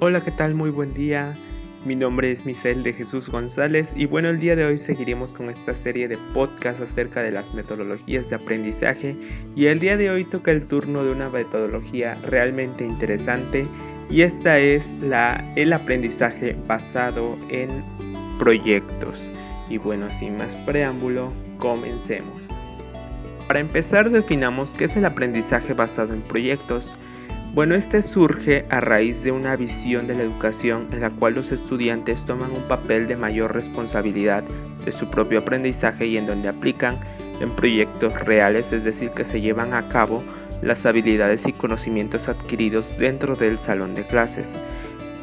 Hola, ¿qué tal? Muy buen día. Mi nombre es Misael de Jesús González y bueno, el día de hoy seguiremos con esta serie de podcasts acerca de las metodologías de aprendizaje y el día de hoy toca el turno de una metodología realmente interesante y esta es la, el aprendizaje basado en proyectos. Y bueno, sin más preámbulo, comencemos. Para empezar definamos qué es el aprendizaje basado en proyectos. Bueno, este surge a raíz de una visión de la educación en la cual los estudiantes toman un papel de mayor responsabilidad de su propio aprendizaje y en donde aplican en proyectos reales, es decir, que se llevan a cabo las habilidades y conocimientos adquiridos dentro del salón de clases.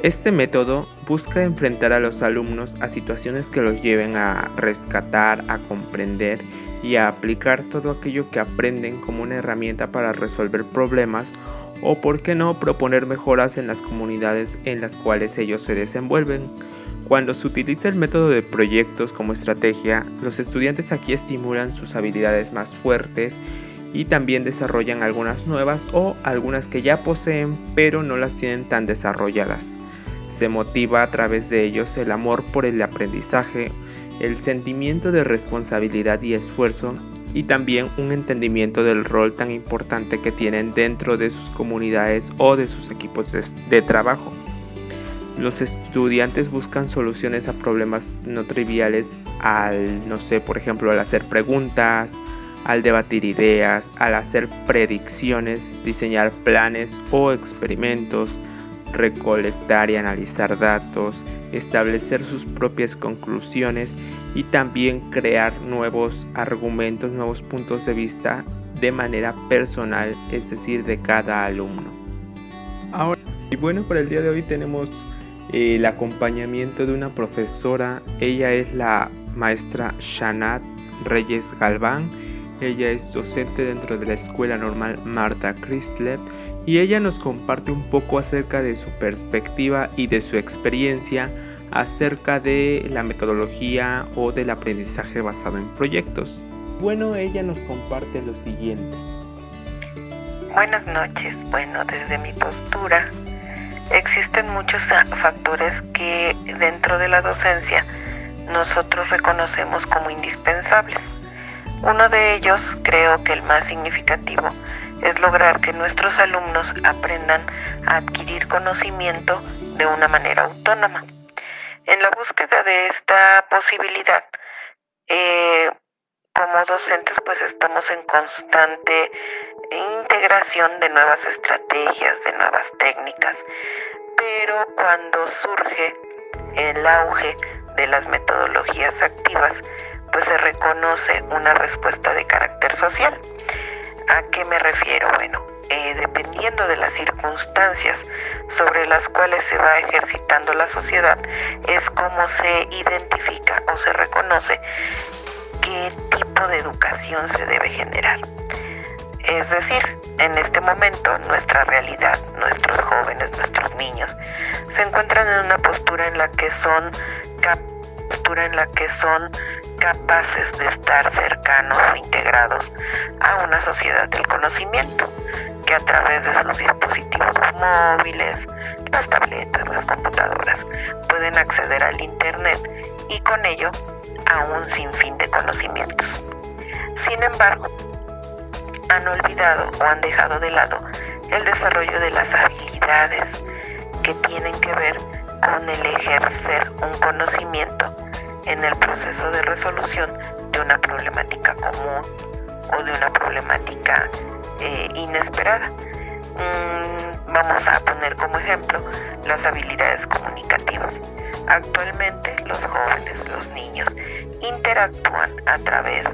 Este método busca enfrentar a los alumnos a situaciones que los lleven a rescatar, a comprender y a aplicar todo aquello que aprenden como una herramienta para resolver problemas o por qué no proponer mejoras en las comunidades en las cuales ellos se desenvuelven. Cuando se utiliza el método de proyectos como estrategia, los estudiantes aquí estimulan sus habilidades más fuertes y también desarrollan algunas nuevas o algunas que ya poseen pero no las tienen tan desarrolladas. Se motiva a través de ellos el amor por el aprendizaje, el sentimiento de responsabilidad y esfuerzo y también un entendimiento del rol tan importante que tienen dentro de sus comunidades o de sus equipos de, trabajo. Los estudiantes buscan soluciones a problemas no triviales al, no sé, por ejemplo, al hacer preguntas, al debatir ideas, al hacer predicciones, diseñar planes o experimentos, recolectar y analizar datos, establecer sus propias conclusiones y también crear nuevos argumentos, nuevos puntos de vista de manera personal, es decir, de cada alumno. Ahora, y bueno, para el día de hoy tenemos eh, el acompañamiento de una profesora, ella es la maestra Shanat Reyes Galván, ella es docente dentro de la Escuela Normal Marta Christleb y ella nos comparte un poco acerca de su perspectiva y de su experiencia acerca de la metodología o del aprendizaje basado en proyectos. Bueno, ella nos comparte lo siguiente. Buenas noches. Bueno, desde mi postura, existen muchos factores que dentro de la docencia nosotros reconocemos como indispensables. Uno de ellos, creo que el más significativo, es lograr que nuestros alumnos aprendan a adquirir conocimiento de una manera autónoma. En la búsqueda de esta posibilidad, eh, como docentes pues estamos en constante integración de nuevas estrategias, de nuevas técnicas, pero cuando surge el auge de las metodologías activas, pues se reconoce una respuesta de carácter social. ¿A qué me refiero? Bueno, eh, dependiendo de las circunstancias sobre las cuales se va ejercitando la sociedad, es como se identifica o se reconoce qué tipo de educación se debe generar. Es decir, en este momento nuestra realidad, nuestros jóvenes, nuestros niños, se encuentran en una postura en la que son postura en la que son capaces de estar cercanos o integrados a una sociedad del conocimiento que a través de sus dispositivos móviles, las tabletas, las computadoras, pueden acceder al Internet y con ello a un sinfín de conocimientos. Sin embargo, han olvidado o han dejado de lado el desarrollo de las habilidades que tienen que ver con el ejercer un conocimiento en el proceso de resolución de una problemática común o de una problemática eh, inesperada. Mm, vamos a poner como ejemplo las habilidades comunicativas. Actualmente los jóvenes, los niños, interactúan a través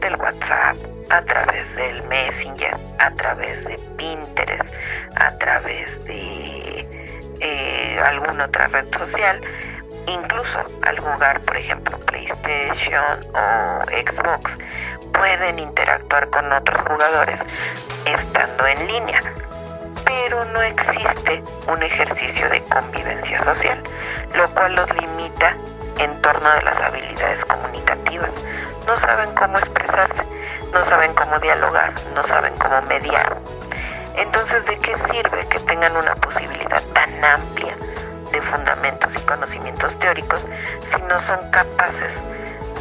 del WhatsApp, a través del Messenger, a través de Pinterest, a través de eh, alguna otra red social Incluso al jugar, por ejemplo, PlayStation o Xbox, pueden interactuar con otros jugadores estando en línea. Pero no existe un ejercicio de convivencia social, lo cual los limita en torno de las habilidades comunicativas, no saben cómo expresarse, no saben cómo dialogar, no saben cómo mediar. Entonces, ¿de qué sirve que tengan una posibilidad tan amplia fundamentos y conocimientos teóricos si no son capaces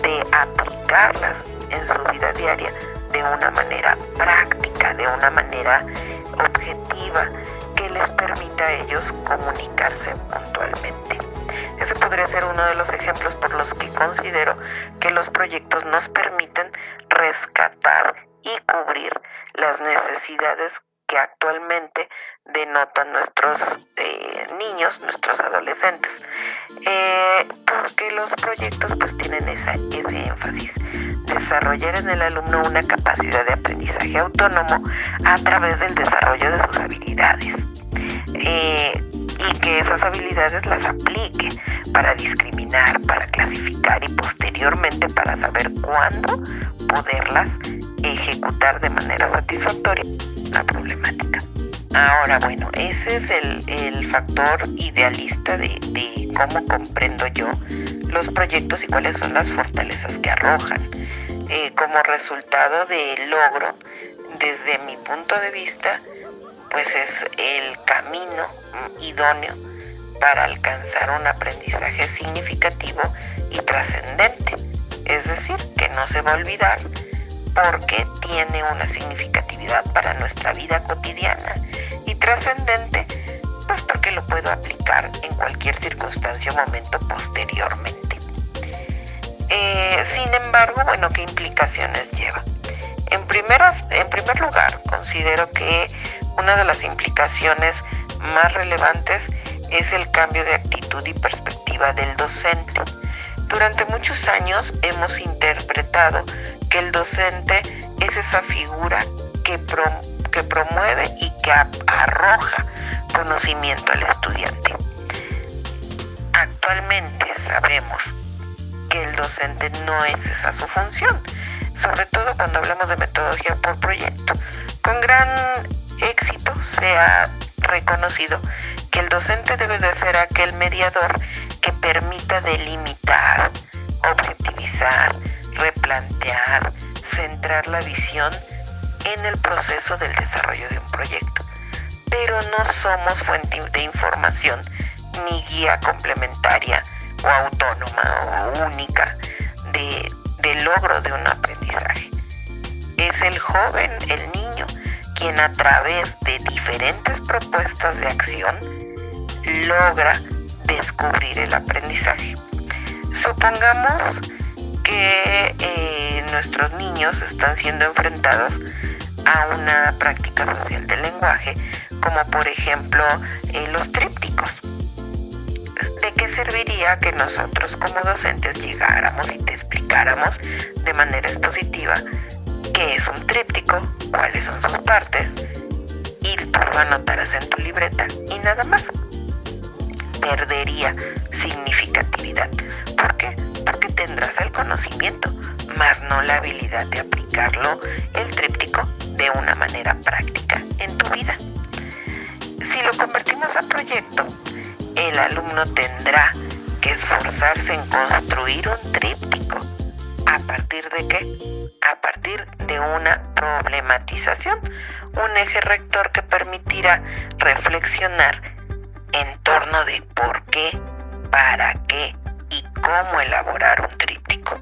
de aplicarlas en su vida diaria de una manera práctica, de una manera objetiva que les permita a ellos comunicarse puntualmente? Ese podría ser uno de los ejemplos por los que considero que los proyectos nos permiten rescatar y cubrir las necesidades que actualmente denotan nuestros eh, niños, nuestros adolescentes, eh, porque los proyectos pues tienen esa, ese énfasis, desarrollar en el alumno una capacidad de aprendizaje autónomo a través del desarrollo de sus habilidades. Eh, y que esas habilidades las aplique para discriminar, para clasificar y posteriormente para saber cuándo poderlas ejecutar de manera satisfactoria la problemática. Ahora, bueno, ese es el, factor idealista de, de, cómo comprendo yo los proyectos y cuáles son las fortalezas que arrojan. Eh, como resultado del logro, desde mi punto de vista, pues es el camino idóneo para alcanzar un aprendizaje significativo y trascendente. Es decir, que no se va a olvidar porque tiene una significatividad para nuestra vida cotidiana y trascendente, pues porque lo puedo aplicar en cualquier circunstancia o momento posteriormente. Eh, sin embargo, bueno, ¿qué implicaciones lleva? En, en primer lugar, considero que una de las implicaciones más relevantes es el cambio de actitud y perspectiva del docente. Durante muchos años hemos interpretado el docente es esa figura que, que promueve y que arroja conocimiento al estudiante. Actualmente sabemos que el docente no es esa su función, sobre todo cuando hablamos de metodología por proyecto. Con gran éxito se ha reconocido que el docente debe de ser aquel mediador que permita delimitar, objetivizar, replantear, centrar la visión en el proceso del desarrollo de un proyecto. Pero no somos fuente de información ni guía complementaria o autónoma o única de, de logro de un aprendizaje. Es el joven, el niño, quien a través de diferentes propuestas de acción logra descubrir el aprendizaje. Supongamos que eh, nuestros niños están siendo enfrentados a una práctica social del lenguaje, como por ejemplo eh, los trípticos. ¿De qué serviría que nosotros como docentes llegáramos y te explicáramos de manera expositiva qué es un tríptico, cuáles son sus partes, y tú lo anotarás en tu libreta y nada más. Perdería significatividad. ¿Por qué? Porque tendrás el conocimiento, más no la habilidad de aplicarlo, el tríptico, de una manera práctica en tu vida. Si lo convertimos a proyecto, el alumno tendrá que esforzarse en construir un tríptico. ¿A partir de qué? a partir de una problematización, un eje rector que permitirá reflexionar en torno de por qué, para qué y cómo elaborar un tríptico.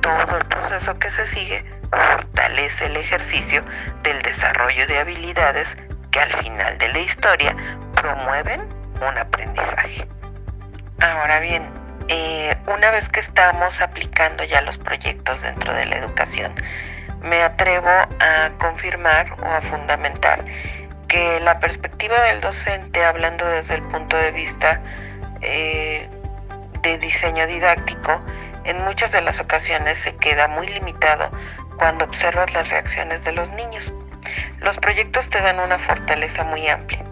Todo el proceso que se sigue fortalece el ejercicio del desarrollo de habilidades que al final de la historia promueven un aprendizaje. Ahora bien, eh, una vez que estamos aplicando ya los proyectos dentro de la educación, me atrevo a confirmar o a fundamentar que la perspectiva del docente, hablando desde el punto de vista eh, de diseño didáctico, en muchas de las ocasiones se queda muy limitado cuando observas las reacciones de los niños. Los proyectos te dan una fortaleza muy amplia,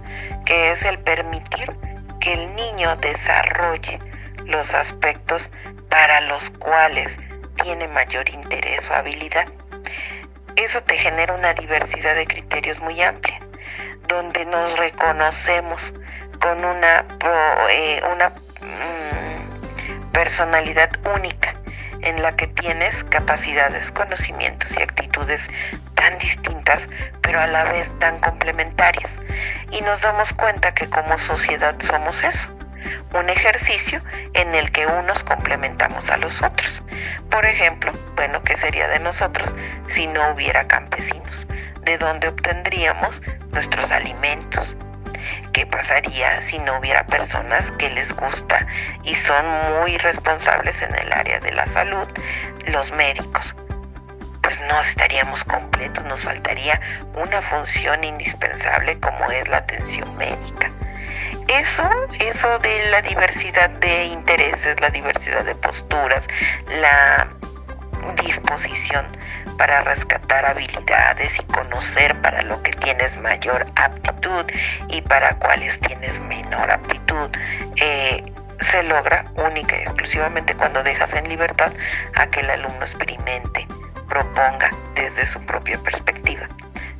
que es el permitir que el niño desarrolle los aspectos para los cuales tiene mayor interés o habilidad. Eso te genera una diversidad de criterios muy amplia, donde nos reconocemos con una, eh, una mm, personalidad única en la que tienes capacidades, conocimientos y actitudes tan distintas, pero a la vez tan complementarias. Y nos damos cuenta que como sociedad somos eso, un ejercicio en el que unos complementamos a los otros. Por ejemplo, bueno, ¿qué sería de nosotros si no hubiera campesinos? ¿De dónde obtendríamos nuestros alimentos? ¿Qué pasaría si no hubiera personas que les gusta y son muy responsables en el área de la salud, los médicos? Pues no estaríamos completos, nos faltaría una función indispensable como es la atención médica. Eso, eso de la diversidad de intereses, la diversidad de posturas, la disposición para rescatar habilidades y conocer para lo que tienes mayor aptitud y para cuáles tienes menor aptitud. Eh, se logra única y exclusivamente cuando dejas en libertad a que el alumno experimente, proponga desde su propia perspectiva.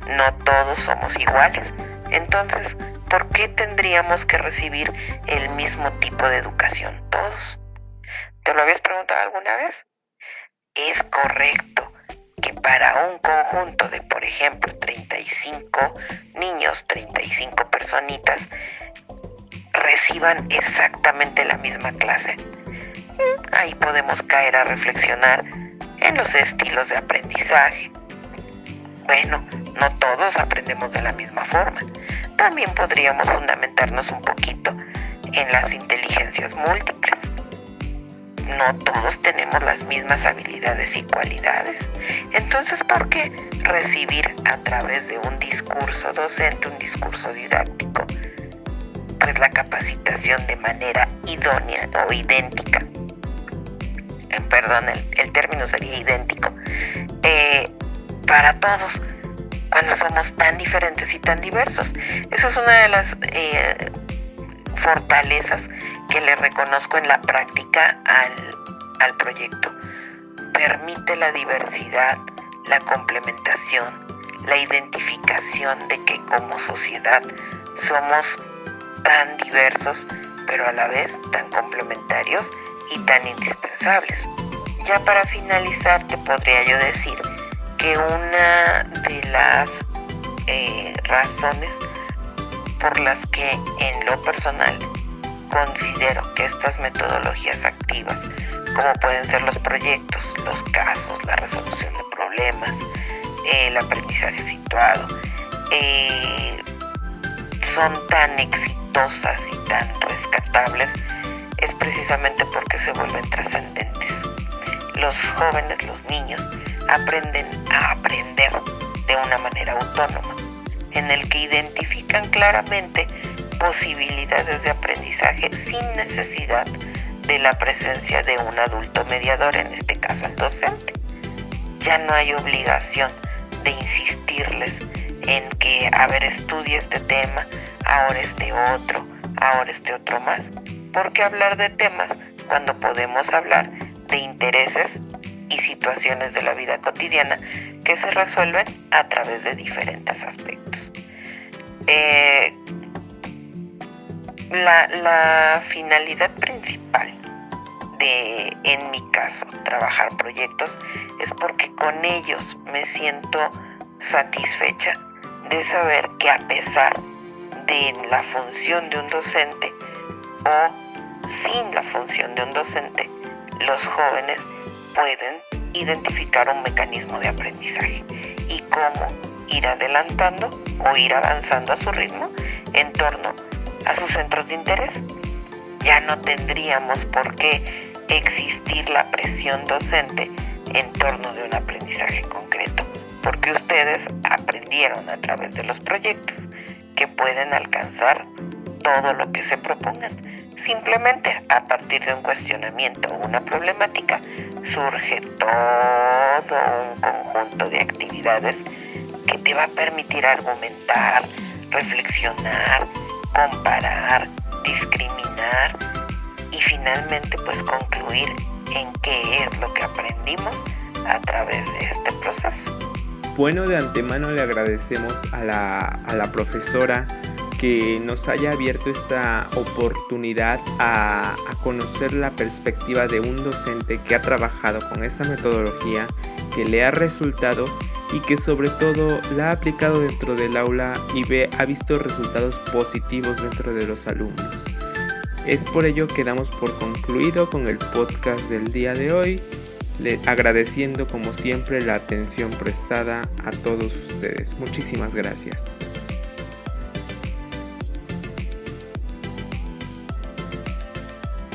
No todos somos iguales, entonces, ¿por qué tendríamos que recibir el mismo tipo de educación todos? ¿Te lo habías preguntado alguna vez? Es correcto que para un conjunto de, por ejemplo, 35 niños, 35 personitas, reciban exactamente la misma clase. Ahí podemos caer a reflexionar en los estilos de aprendizaje. Bueno, no todos aprendemos de la misma forma. También podríamos fundamentarnos un poquito en las inteligencias múltiples no todos tenemos las mismas habilidades y cualidades. Entonces, ¿por qué recibir a través de un discurso docente, un discurso didáctico, pues la capacitación de manera idónea o idéntica? Eh, perdón, el, término sería idéntico. Eh, para todos, cuando somos tan diferentes y tan diversos. Esa es una de las eh, fortalezas que le reconozco en la práctica al, proyecto. Permite la diversidad, la complementación, la identificación de que como sociedad somos tan diversos, pero a la vez tan complementarios y tan indispensables. Ya para finalizar, te podría yo decir que una de las eh, razones por las que en lo personal considero que estas metodologías activas, como pueden ser los proyectos, los casos, la resolución de problemas, el aprendizaje situado, eh, son tan exitosas y tan rescatables, es precisamente porque se vuelven trascendentes. Los jóvenes, los niños, aprenden a aprender de una manera autónoma, en el que identifican claramente posibilidades de aprendizaje sin necesidad de la presencia de un adulto mediador, en este caso el docente. Ya no hay obligación de insistirles en que, a ver, estudie este tema, ahora este otro, ahora este otro más. porque hablar de temas cuando podemos hablar de intereses y situaciones de la vida cotidiana que se resuelven a través de diferentes aspectos? Eh, la, finalidad principal de, en mi caso, trabajar proyectos es porque con ellos me siento satisfecha de saber que a pesar de la función de un docente o sin la función de un docente, los jóvenes pueden identificar un mecanismo de aprendizaje y cómo ir adelantando o ir avanzando a su ritmo en torno a sus centros de interés. Ya no tendríamos por qué existir la presión docente en torno de un aprendizaje concreto, porque ustedes aprendieron a través de los proyectos que pueden alcanzar todo lo que se propongan. Simplemente a partir de un cuestionamiento o una problemática surge todo un conjunto de actividades que te va a permitir argumentar, reflexionar, comparar, discriminar y finalmente pues concluir en qué es lo que aprendimos a través de este proceso. Bueno, de antemano le agradecemos a la, a la profesora que nos haya abierto esta oportunidad a, conocer la perspectiva de un docente que ha trabajado con esta metodología, que le ha resultado y que sobre todo la ha aplicado dentro del aula y ve, ha visto resultados positivos dentro de los alumnos. Es por ello que damos por concluido con el podcast del día de hoy, agradeciendo como siempre la atención prestada a todos ustedes. Muchísimas gracias.